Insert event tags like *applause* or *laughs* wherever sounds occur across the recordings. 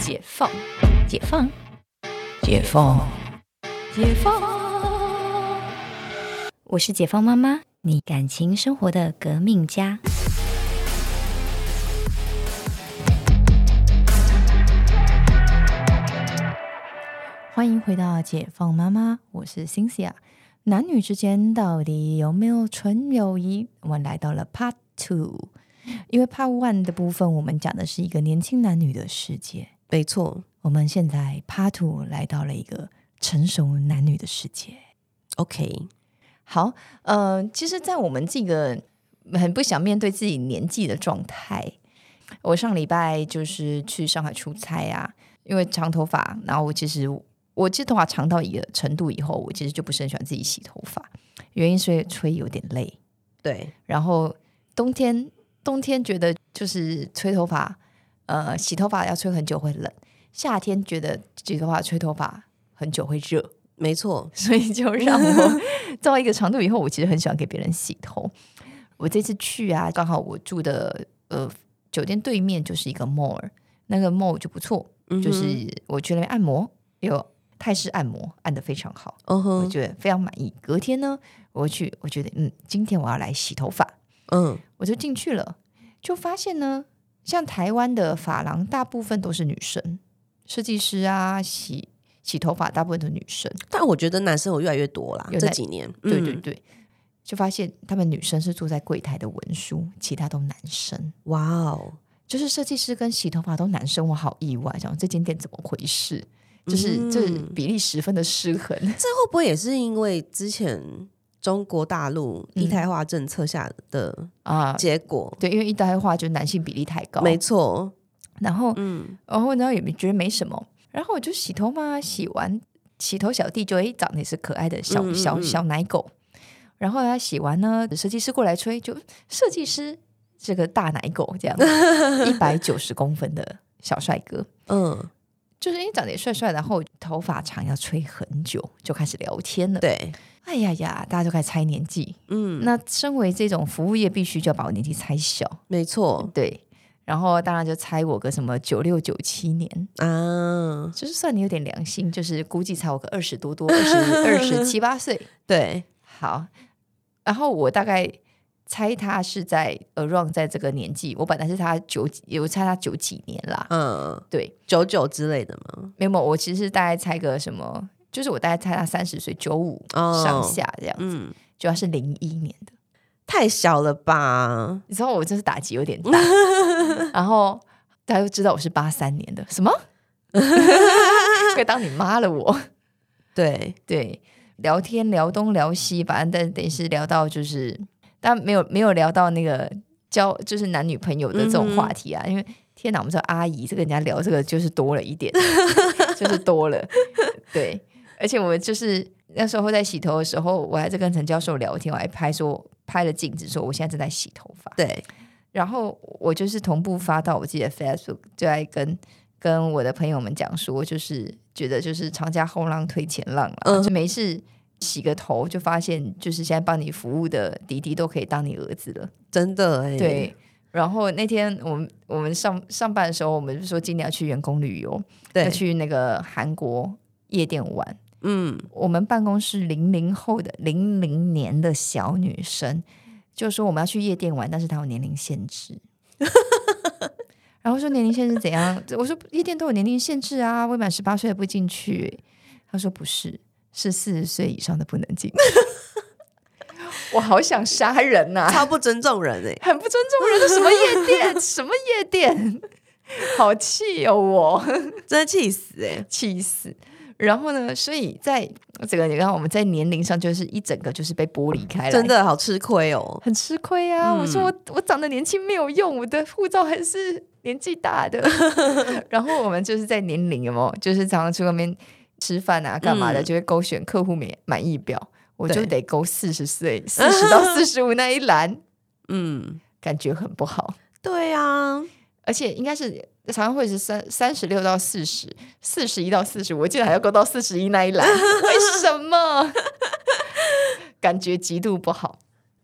解放，解放，解放，解放。我是解放妈妈，你感情生活的革命家。欢迎回到解放妈妈，我是 Cynthia。男女之间到底有没有纯友谊？我们来到了 Part Two，因为 Part One 的部分我们讲的是一个年轻男女的世界，没错。我们现在 Part Two 来到了一个成熟男女的世界。OK，好，呃，其实，在我们这个很不想面对自己年纪的状态，我上礼拜就是去上海出差啊，因为长头发，然后我其实我其实头发长到一个程度以后，我其实就不是很喜欢自己洗头发，原因是吹有点累，对，然后冬天冬天觉得就是吹头发，呃，洗头发要吹很久会冷，夏天觉得洗头发吹头发很久会热，没错，*laughs* 所以就让我到一个长度以后，我其实很喜欢给别人洗头。我这次去啊，刚好我住的呃酒店对面就是一个 mall，那个 mall 就不错，嗯就是我去那边按摩，有泰式按摩，按的非常好，我嗯哼，觉得非常满意。隔天呢，我去，我觉得嗯，今天我要来洗头发，嗯，我就进去了，就发现呢，像台湾的发廊大部分都是女生，设计师啊，洗洗头发大部分都是女生。但我觉得男生有越来越多啦，有男这几年，嗯，对对对，就发现他们女生是坐在柜台的文书，其他都男生。哇哦，就是设计师跟洗头发都男生，我好意外，想这间店怎么回事？就是、嗯就是比例十分的失衡。这会不会也是因为之前中国大陆一胎化政策下的啊，结果？对，因为一胎化就男性比例太高，没错，然后嗯，然后呢也没觉得没什么，然后我就洗头嘛，洗完洗头小弟就诶长得也是可爱的小嗯嗯嗯。小小奶狗，然后他洗完呢，设计师过来吹，就设计师这个大奶狗这样，*laughs* 一百九十公分的小帅哥，嗯，就是因为长得也帅帅，然后头发长要吹很久，就开始聊天了。，对，哎呀呀，大家就开始猜年纪。嗯，那身为这种服务业，必须就要把我年纪猜小，没错对。然后当然就猜我个什么九六九七年，啊，就是算你有点良心，就是估计才我个二十多多，二十 *laughs* 二十七八岁。对，好，然后我大概猜他是在 around 在这个年纪，我本来是他九几，我猜他九几年啦。嗯，对，九九之类的吗？没有，我其实大概猜个什么，就是我大概猜他三十岁，九五哦。上下这样子，嗯，就要是零一年的。太小了吧？你知道我真是打击有点大，*laughs* 然后大家就知道我是八三年的，什么？可 *laughs* 以当你妈了我。对，对，聊天聊东聊西，反正但等于是聊到就是，但没有没有聊到那个交就是男女朋友的这种话题啊，因为天哪，我们说阿姨这个人家聊这个就是多了一点，*laughs* 就是多了，对，而且我就是那时候在洗头的时候，我还在跟陈教授聊天，我还拍说拍了镜子说我现在正在洗头发，对，然后我就是同步发到我自己的 Facebook，就在跟跟我的朋友们讲说，就是觉得就是长假后浪推前浪了，嗯就没事洗个头，就发现就是现在帮你服务的弟弟都可以当你儿子了。真的哎，对，然后那天我们我们上上班的时候，我们就说今年要去员工旅游，对要，去那个韩国夜店玩。嗯，我们办公室零零后的零零年的小女生就说我们要去夜店玩，但是她有年龄限制。*laughs* 然后说年龄限制怎样？我说夜店都有年龄限制啊，未满十八岁的不进去。他说不是，是四十岁以上的不能进。*laughs* 我好想杀人呐、超不尊重人哎，很不尊重人的什么夜店？*laughs* 什么夜店？好气哦我！真的气死哎，气死。然后呢，所以在这个你看我们在年龄上就是一整个就是被剥离开了，真的好吃亏哦。很吃亏啊！我说我我长得年轻没有用，我的护照还是年纪大的。*laughs* 然后我们就是在年龄有没有，就是常常去外面吃饭啊干嘛的，嗯就会勾选客户满满意表，我就得勾四十岁，四十到 *laughs* 四十五那一栏，嗯，感觉很不好。对啊，而且应该是常常会是三三十六到四十，四十一到四十，我记得还要勾到四十一那一栏，*laughs* 为什么？感觉极度不好。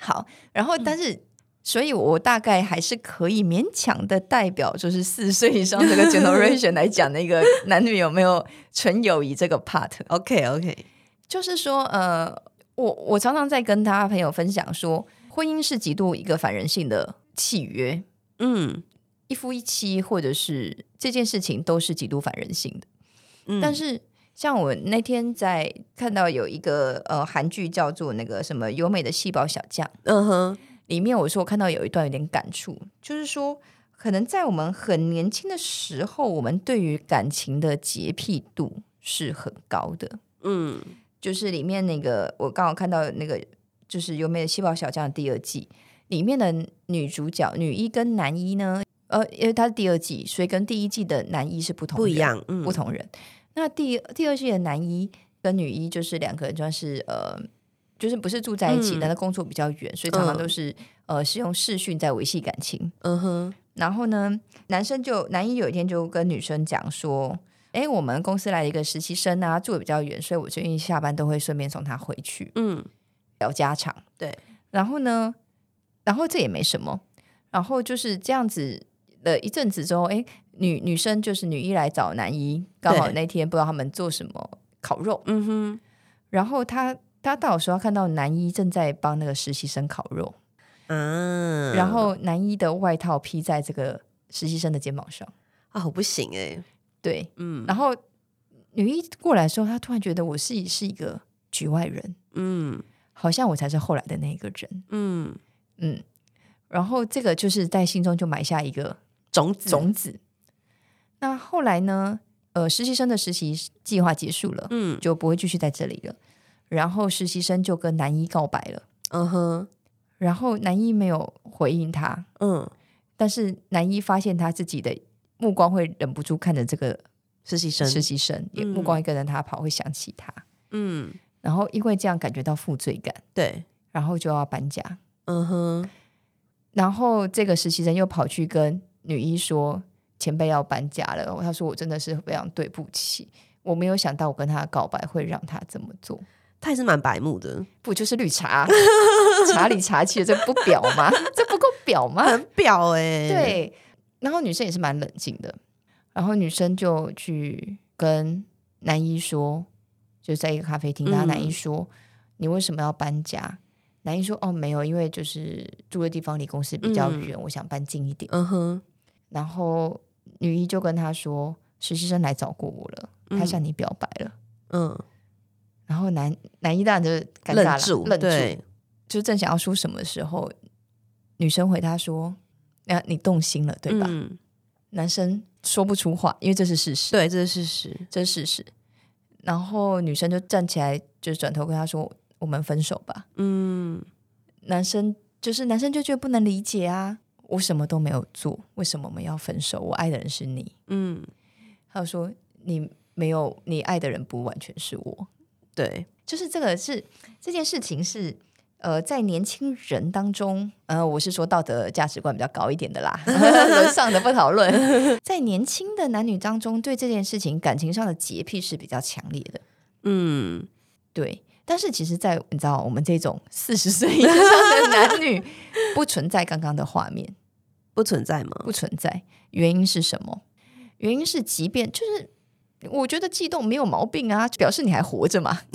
好，然后但是所以我大概还是可以勉强的代表，就是四岁以上这个 *laughs* generation 来讲，那个男女有没有纯友谊这个 part。OK OK，就是说，呃，我我常常在跟他朋友分享说，婚姻是极度一个反人性的契约，嗯一夫一妻，或者是这件事情都是极度反人性的。嗯，但是像我那天在看到有一个呃韩剧叫做那个什么优美的细胞小将，嗯哼，里面我说我看到有一段有点感触，就是说可能在我们很年轻的时候，我们对于感情的洁癖度是很高的。嗯就是里面那个我刚好看到那个就是优美的细胞小将的第二季里面的女主角女一跟男一呢，呃，因为它是第二季，所以跟第一季的男一是不同不一样，嗯。不同人。那第第二季的男一跟女一就是两个人算是呃，就是不是住在一起，嗯。但是工作比较远，所以常常嗯。都是、呃是用视讯在维系感情。嗯哼，然后呢，男生就男一有一天就跟女生讲说：“哎，我们公司来了一个实习生啊，住的比较远，所以我最近下班都会顺便送他回去嗯。聊家常。”对，然后呢，然后这也没什么，然后就是这样子了一阵子之后，哎，女女生就是女一来找男一，刚好那天不知道他们做什么烤肉，嗯哼，然后他他到的时候看到男一正在帮那个实习生烤肉，嗯，然后男一的外套披在这个实习生的肩膀上，啊，我不行哎，对，嗯。然后女一过来的时候，她突然觉得我是是一个局外人，嗯。好像我才是后来的那个人，嗯，嗯，然后这个就是在心中就埋下一个种子，种子。那后来呢？呃，实习生的实习计划结束了，嗯。就不会继续在这里了。然后实习生就跟男一告白了，嗯哼，然后男一没有回应他，嗯，但是男一发现他自己的目光会忍不住看着这个实习生，实习生，也嗯。目光一跟着他跑，会想起他，嗯，然后因为这样感觉到负罪感，对，然后就要搬家。嗯哼，然后这个实习生又跑去跟女一说前辈要搬家了，她说我真的是非常对不起，我没有想到我跟他告白会让他这么做，他也是蛮白目的，不就是绿茶，*laughs* 茶里茶气的，这不表吗？这不够表吗？很表哎，，对，然后女生也是蛮冷静的，然后女生就去跟男一说，就在一个咖啡厅，嗯然后男一说、你为什么要搬家？男一说哦没有，因为就是住的地方离公司比较嗯远，我想搬近一点。嗯哼，然后女一就跟他说，实习生来找过我了，他嗯向你表白了。嗯，然后男男一当然就尴尬了，对，就正想要说什么的时候，女生回他说：“那、你动心了，对吧？”嗯，男生说不出话，因为这是事实，对，这是事实，这是事实。然后女生就站起来，就转头跟他说：“我们分手吧。嗯，”男生就是男生就觉得不能理解啊，我什么都没有做，为什么我们要分手？我爱的人是你。嗯，他就说：“你没有，你爱的人不完全是我。对，”就是这个是这件事情是。呃，在年轻人当中，呃，我是说道德价值观比较高一点的啦，*laughs* 伦上的不讨论。*laughs* 在年轻的男女当中，对这件事情感情上的洁癖是比较强烈的。嗯，对，但是其实在，你知道我们这种四十岁以上的男女，*laughs* 不存在刚刚的画面，不存在吗？不存在。原因是什么？原因是，即便就是我觉得悸动没有毛病啊，表示你还活着嘛。*laughs*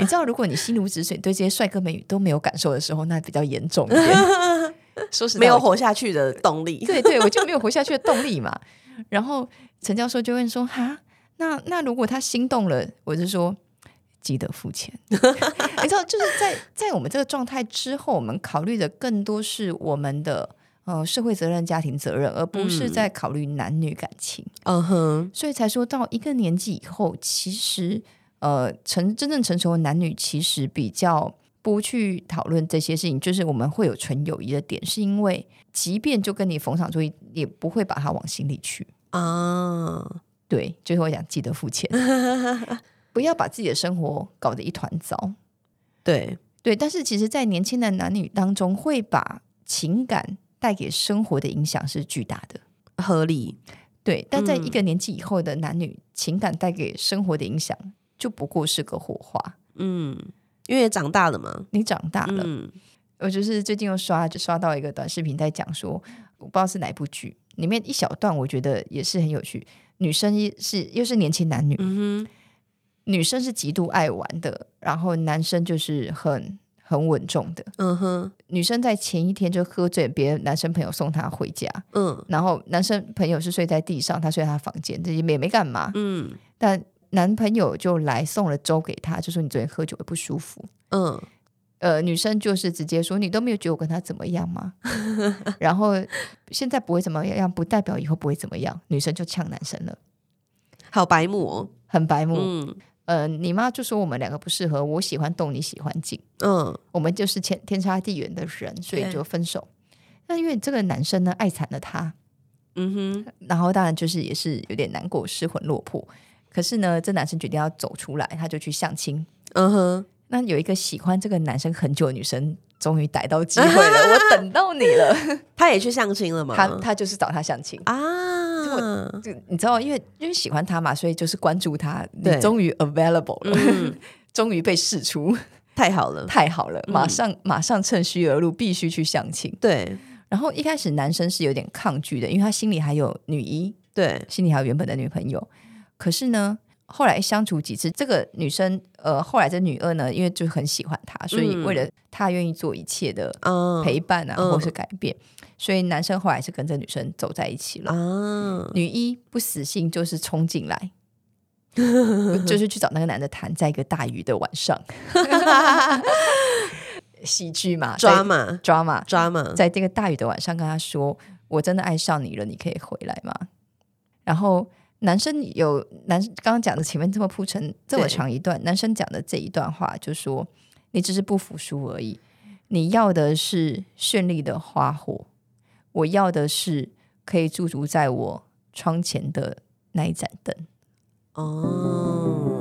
你知道，如果你心如止水，对这些帅哥美女都没有感受的时候，那比较严重一点。*laughs* 说实在，没有活下去的动力，对对，我就没有活下去的动力嘛。然后陈教授就问说：“哈，那那如果他心动了，我就说记得付钱。你知道，就是在在我们这个状态之后，我们考虑的更多是我们的呃社会责任、家庭责任，而不是嗯在考虑男女感情。嗯哼，所以才说到一个年纪以后，其实呃成真正成熟的男女，其实比较。不去讨论这些事情，就是我们会有纯友谊的点，是因为即便就跟你逢场作戏，也不会把它往心里去。啊，对，就是我讲记得付钱，*laughs* 不要把自己的生活搞得一团糟。对，对，但是其实，在年轻的男女当中，会把情感带给生活的影响是巨大的。合理，对，但在一嗯个年纪以后的男女，情感带给生活的影响就不过是个火花。嗯，因为长大了嘛，你长大了，嗯我就是最近又刷就刷到一个短视频，在讲说，我不知道是哪部剧，里面一小段，我觉得也是很有趣。女生是又是年轻男女，嗯女生是极度爱玩的，然后男生就是很很稳重的。嗯哼，女生在前一天就喝醉，别的男生朋友送她回家，嗯然后男生朋友是睡在地上，他睡在他房间，这也没没干嘛。嗯但男朋友就来送了粥给她，就说你昨天喝酒会不舒服。嗯，呃，女生就是直接说你都没有觉得我跟他怎么样吗？*laughs* 然后现在不会怎么样，不代表以后不会怎么样。女生就呛男生了，好白目哦，很白目。嗯呃，你妈就说我们两个不适合，我喜欢动，你喜欢静，嗯我们就是天天差地远的人，所以就分手。那因为这个男生呢爱惨了她，嗯哼，然后当然就是也是有点难过，失魂落魄。可是呢，这男生决定要走出来，他就去相亲。嗯哼，那有一个喜欢这个男生很久的女生，终于逮到机会了，*laughs* 我等到你了。*laughs* 他也去相亲了吗？他他就是找他相亲。啊，就你知道，因为因为喜欢他嘛，所以就是关注他。你对终于 available 了，嗯 *laughs* 终于被试出，*laughs* 太好了，太好了！嗯马上、马上趁虚而入，必须去相亲。对然后一开始男生是有点抗拒的，因为他心里还有女一，对，心里还有原本的女朋友。可是呢，后来相处几次，这个女生呃，后来这女二呢，因为就很喜欢他，所以嗯为了他愿意做一切的嗯陪伴啊，嗯或是改变，所以男生后来是跟这女生走在一起了。啊，女一不死心，就是冲进来，*laughs* 就是去找那个男的谈，在一个大雨的晚上，*laughs* 喜剧嘛，抓马抓马，抓马，在这个大雨的晚上跟他说：“我真的爱上你了，你可以回来吗？”然后男生有男刚刚讲的前面这么铺陈这么对长一段，男生讲的这一段话就说：“你只是不服输而已，你要的是绚丽的花火，我要的是可以驻足在我窗前的那一盏灯。”哦，